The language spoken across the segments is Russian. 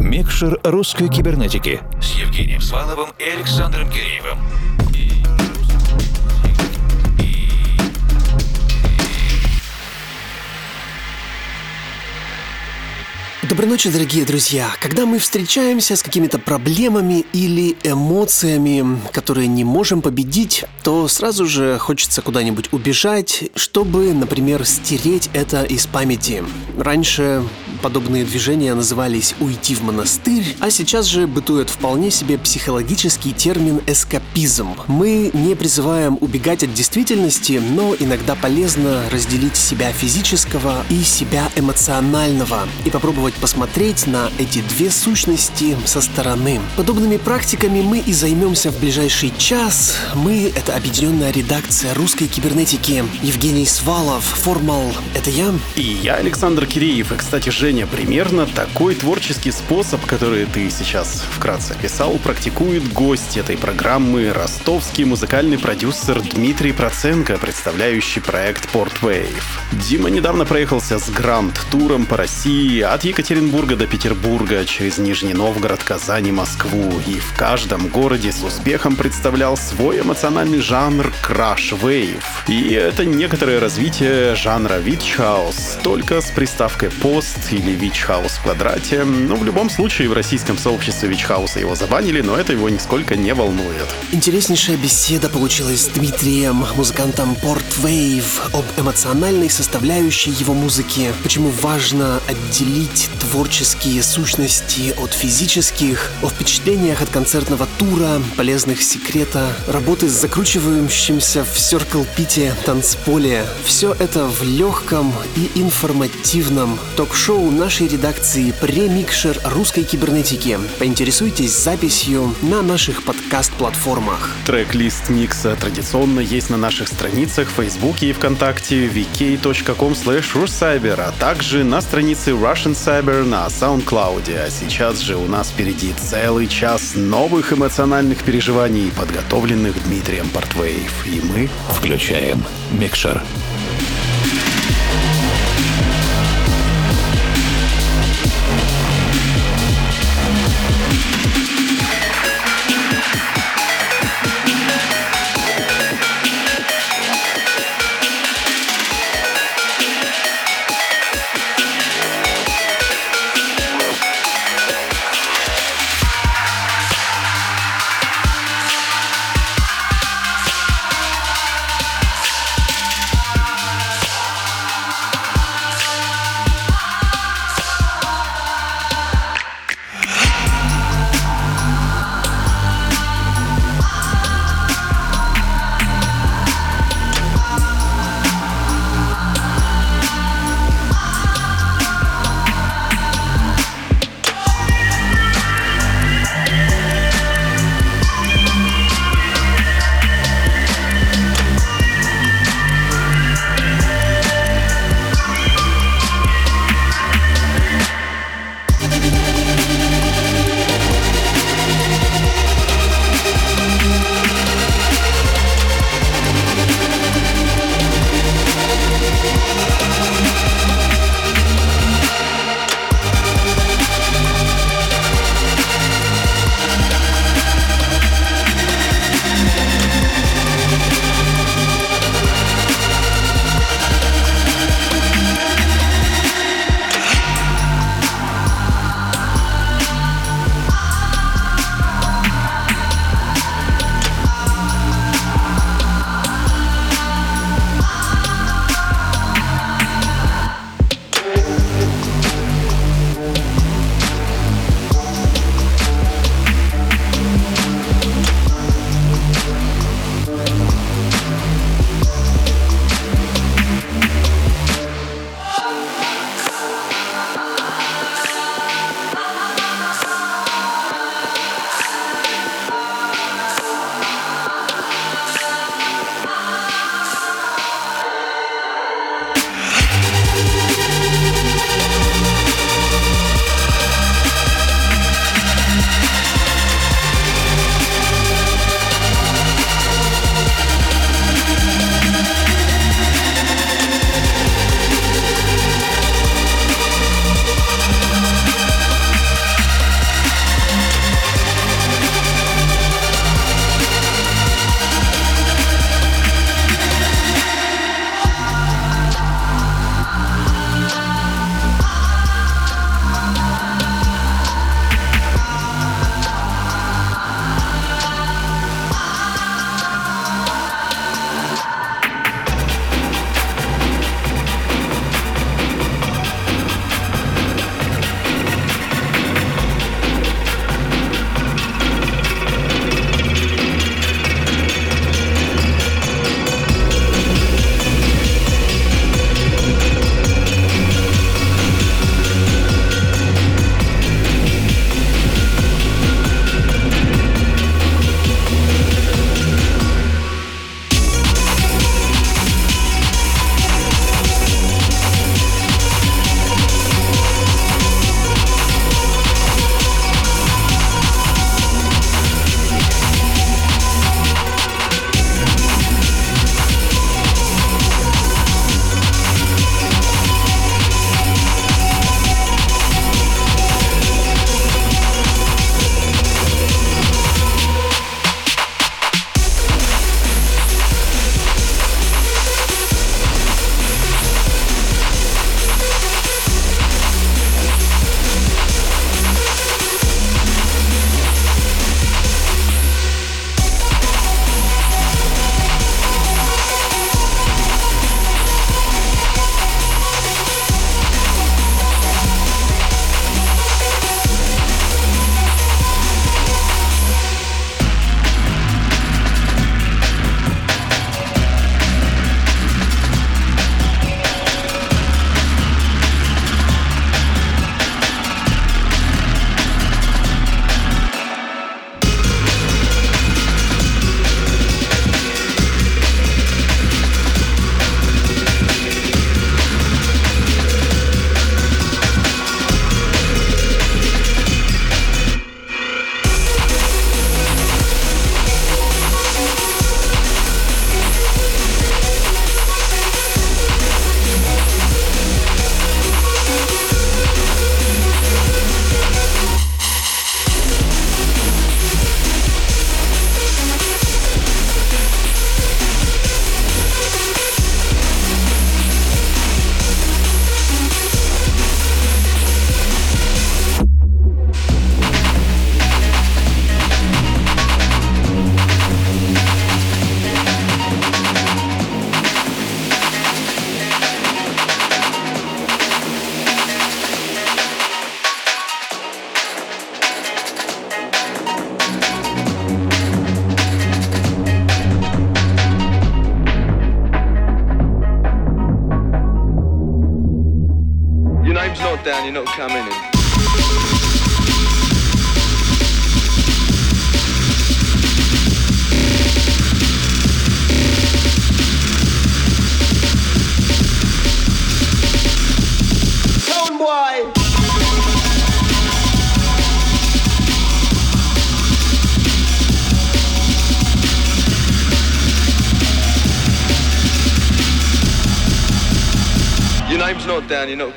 Микшер русской кибернетики с Евгением Сваловым и Александром Киреевым. Доброй ночи, дорогие друзья! Когда мы встречаемся с какими-то проблемами или эмоциями, которые не можем победить, то сразу же хочется куда-нибудь убежать, чтобы, например, стереть это из памяти. Раньше подобные движения назывались «уйти в монастырь», а сейчас же бытует вполне себе психологический термин «эскапизм». Мы не призываем убегать от действительности, но иногда полезно разделить себя физического и себя эмоционального и попробовать посмотреть на эти две сущности со стороны. Подобными практиками мы и займемся в ближайший час. Мы — это объединенная редакция русской кибернетики. Евгений Свалов, Формал — это я. И я, Александр Киреев. И, кстати, Женя, примерно такой творческий способ, который ты сейчас вкратце описал, практикует гость этой программы, ростовский музыкальный продюсер Дмитрий Проценко, представляющий проект Portwave. Дима недавно проехался с Гранд-туром по России от Екатеринбурга до Петербурга, через Нижний Новгород, Казань и Москву. И в каждом городе с успехом представлял свой эмоциональный жанр краш вейв. И это некоторое развитие жанра House, только с приставкой пост или Witch House в квадрате. Но в любом случае в российском сообществе Witch House его забанили, но это его нисколько не волнует. Интереснейшая беседа получилась с Дмитрием, музыкантом Portwave, об эмоциональной составляющей его музыки, почему важно отделить творческие сущности от физических, о впечатлениях от концертного тура, полезных секрета, работы с закручивающимся в Circle Пите танцполе. Все это в легком и информативном ток-шоу нашей редакции «Премикшер русской кибернетики». Поинтересуйтесь записью на наших подкаст-платформах. Трек-лист микса традиционно есть на наших страницах в Фейсбуке и ВКонтакте vk.com slash а также на странице Russian Cyber на SoundCloud. А сейчас же у нас впереди целый час новых эмоциональных переживаний, подготовленных Дмитрием Портвейв. И мы включаем микшер.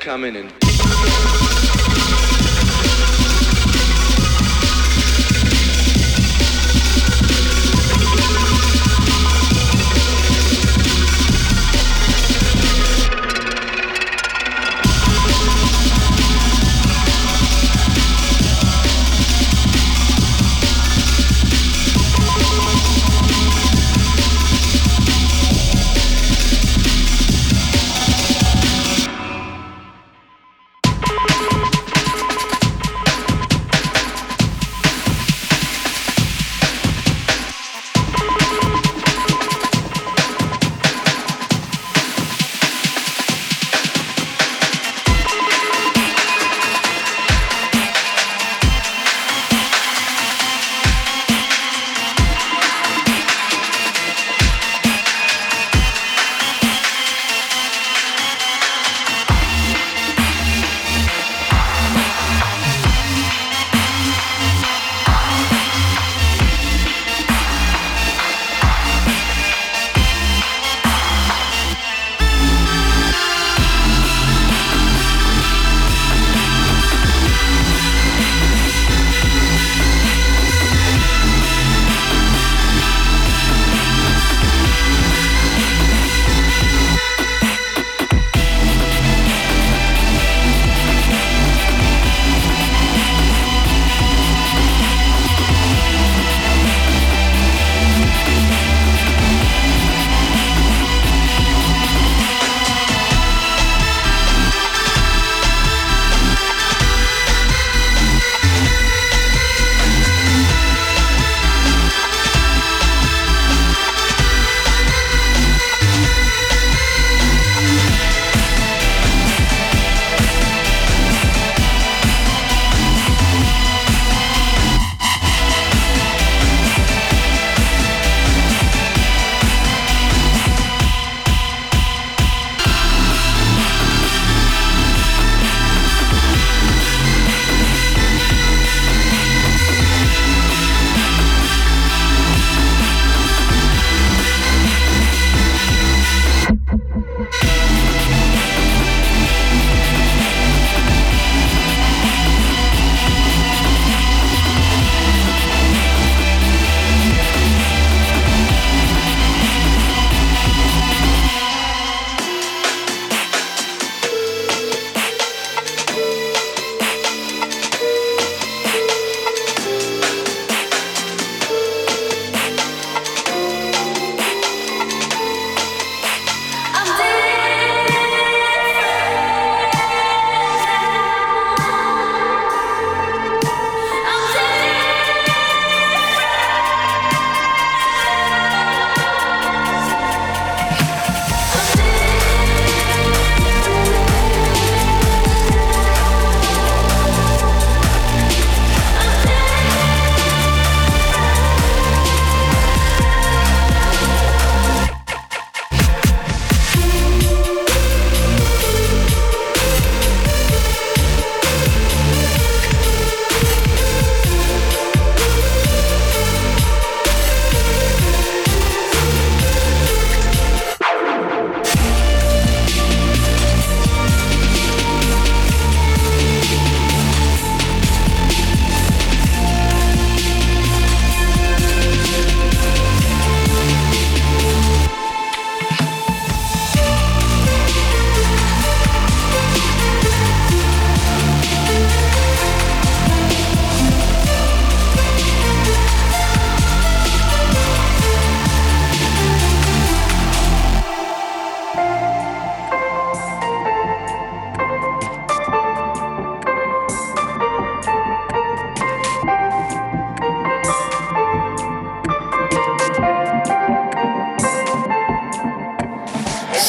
coming and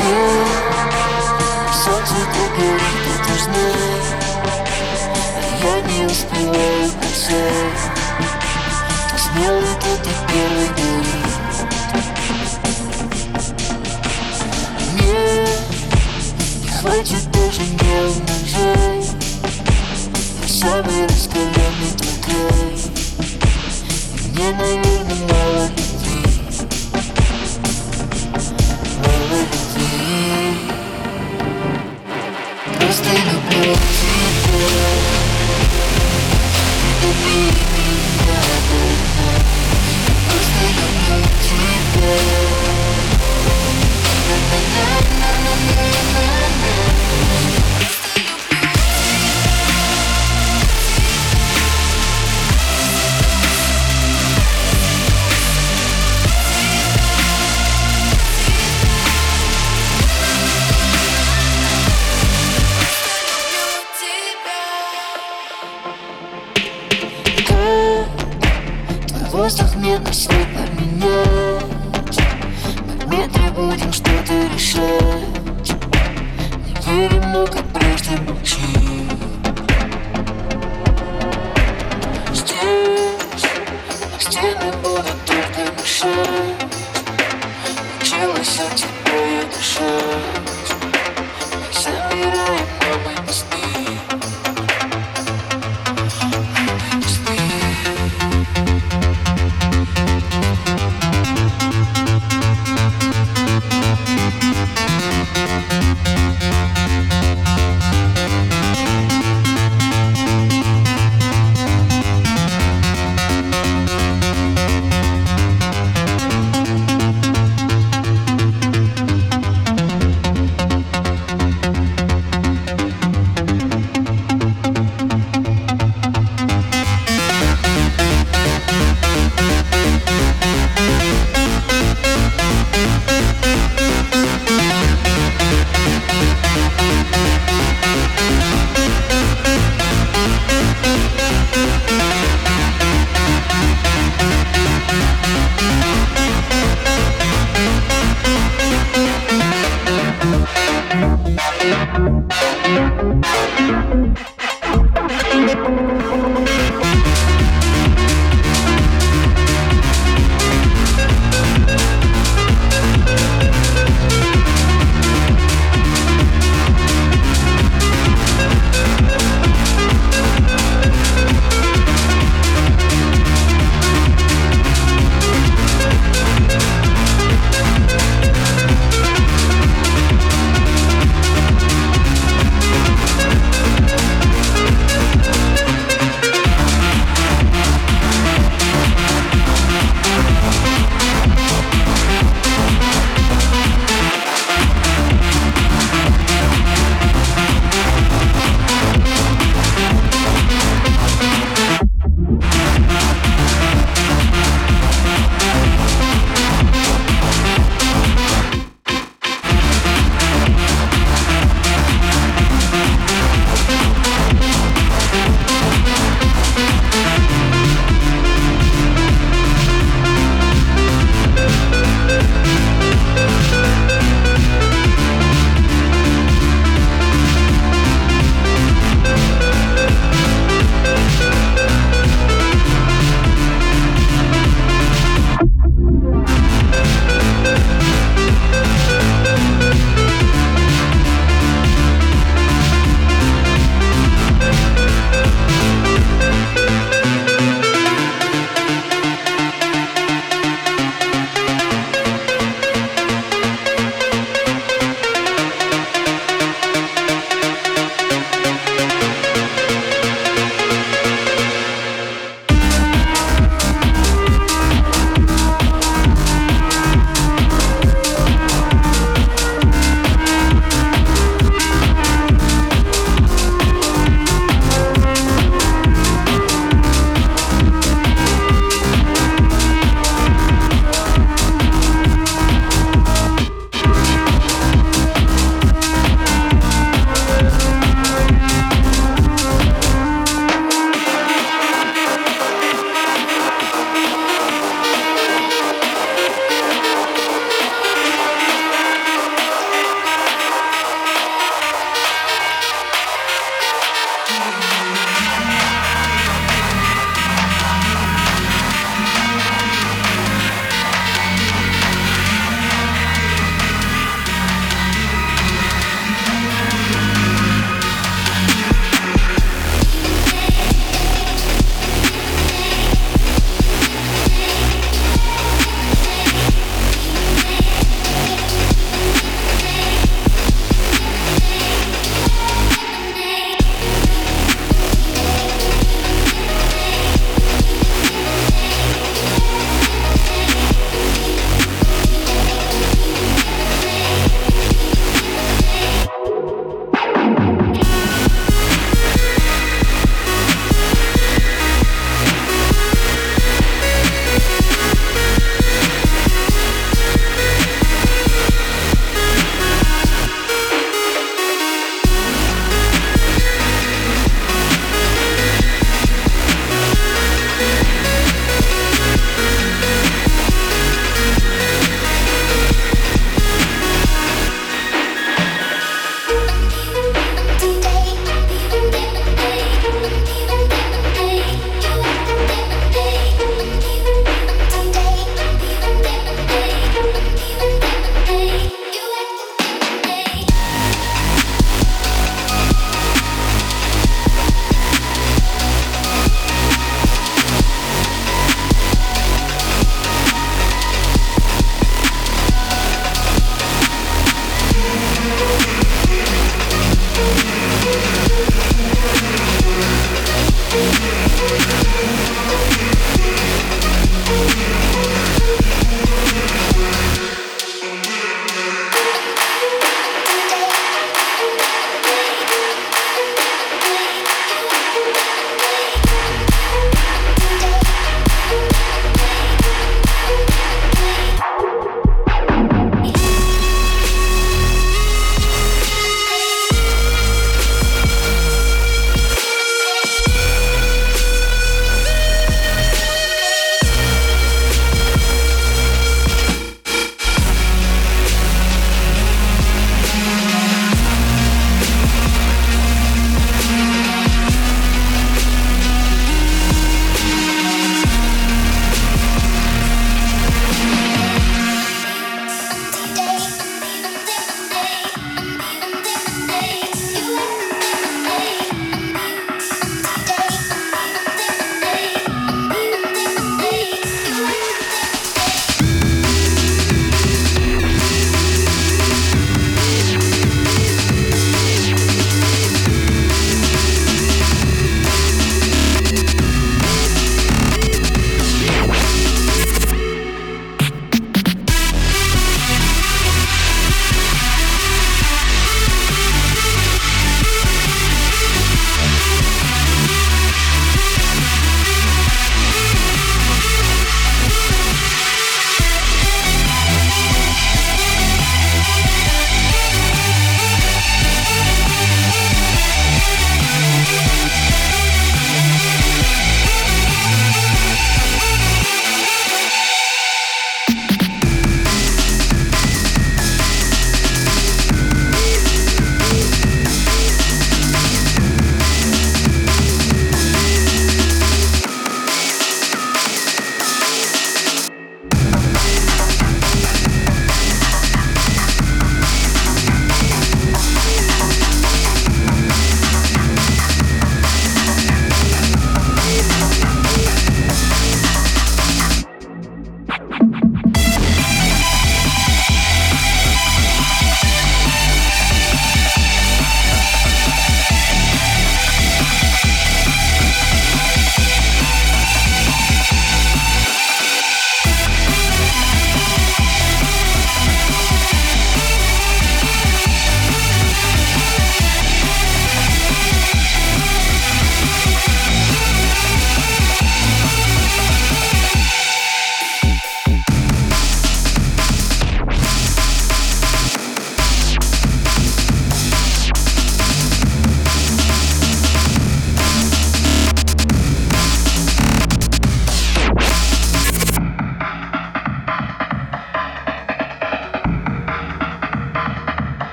сне Солнце то ты знаешь Я не успеваю Ты смелый, то ты первый горит Нет, не хватит Самый раскаленный твой край Мне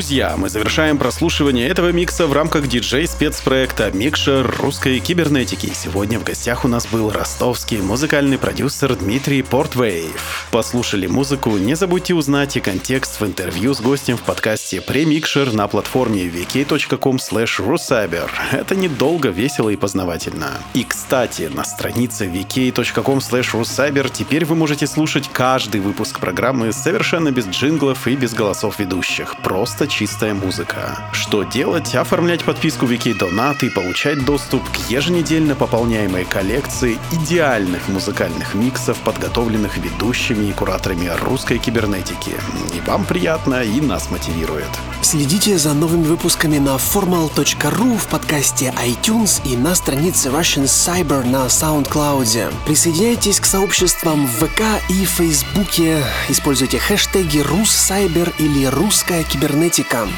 Друзья, мы завершаем прослушивание этого микса в рамках диджей-спецпроекта «Микшер русской кибернетики». Сегодня в гостях у нас был ростовский музыкальный продюсер Дмитрий Портвейв. Послушали музыку, не забудьте узнать и контекст в интервью с гостем в подкасте «Премикшер» на платформе vk.com rusaber. Это недолго, весело и познавательно. И, кстати, на странице vk.com rusaber теперь вы можете слушать каждый выпуск программы совершенно без джинглов и без голосов ведущих. Просто чистая музыка. Что делать? Оформлять подписку Wiki Donat и получать доступ к еженедельно пополняемой коллекции идеальных музыкальных миксов, подготовленных ведущими и кураторами русской кибернетики. И вам приятно, и нас мотивирует. Следите за новыми выпусками на formal.ru в подкасте iTunes и на странице Russian Cyber на SoundCloud. Присоединяйтесь к сообществам в ВК и Фейсбуке. Используйте хэштеги «Руссайбер» или «Русская кибернетика»,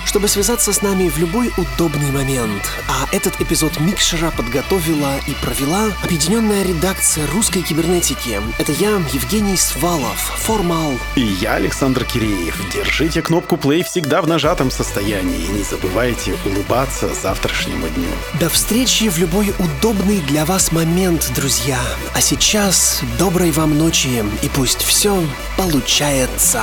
чтобы связаться с нами в любой удобный момент. А этот эпизод Микшера подготовила и провела объединенная редакция русской кибернетики. Это я, Евгений Свалов, Формал. И я, Александр Киреев. Держите кнопку play всегда в нажатом состоянии и не забывайте улыбаться завтрашнему дню. До встречи в любой удобный для вас момент, друзья. А сейчас доброй вам ночи и пусть все получается.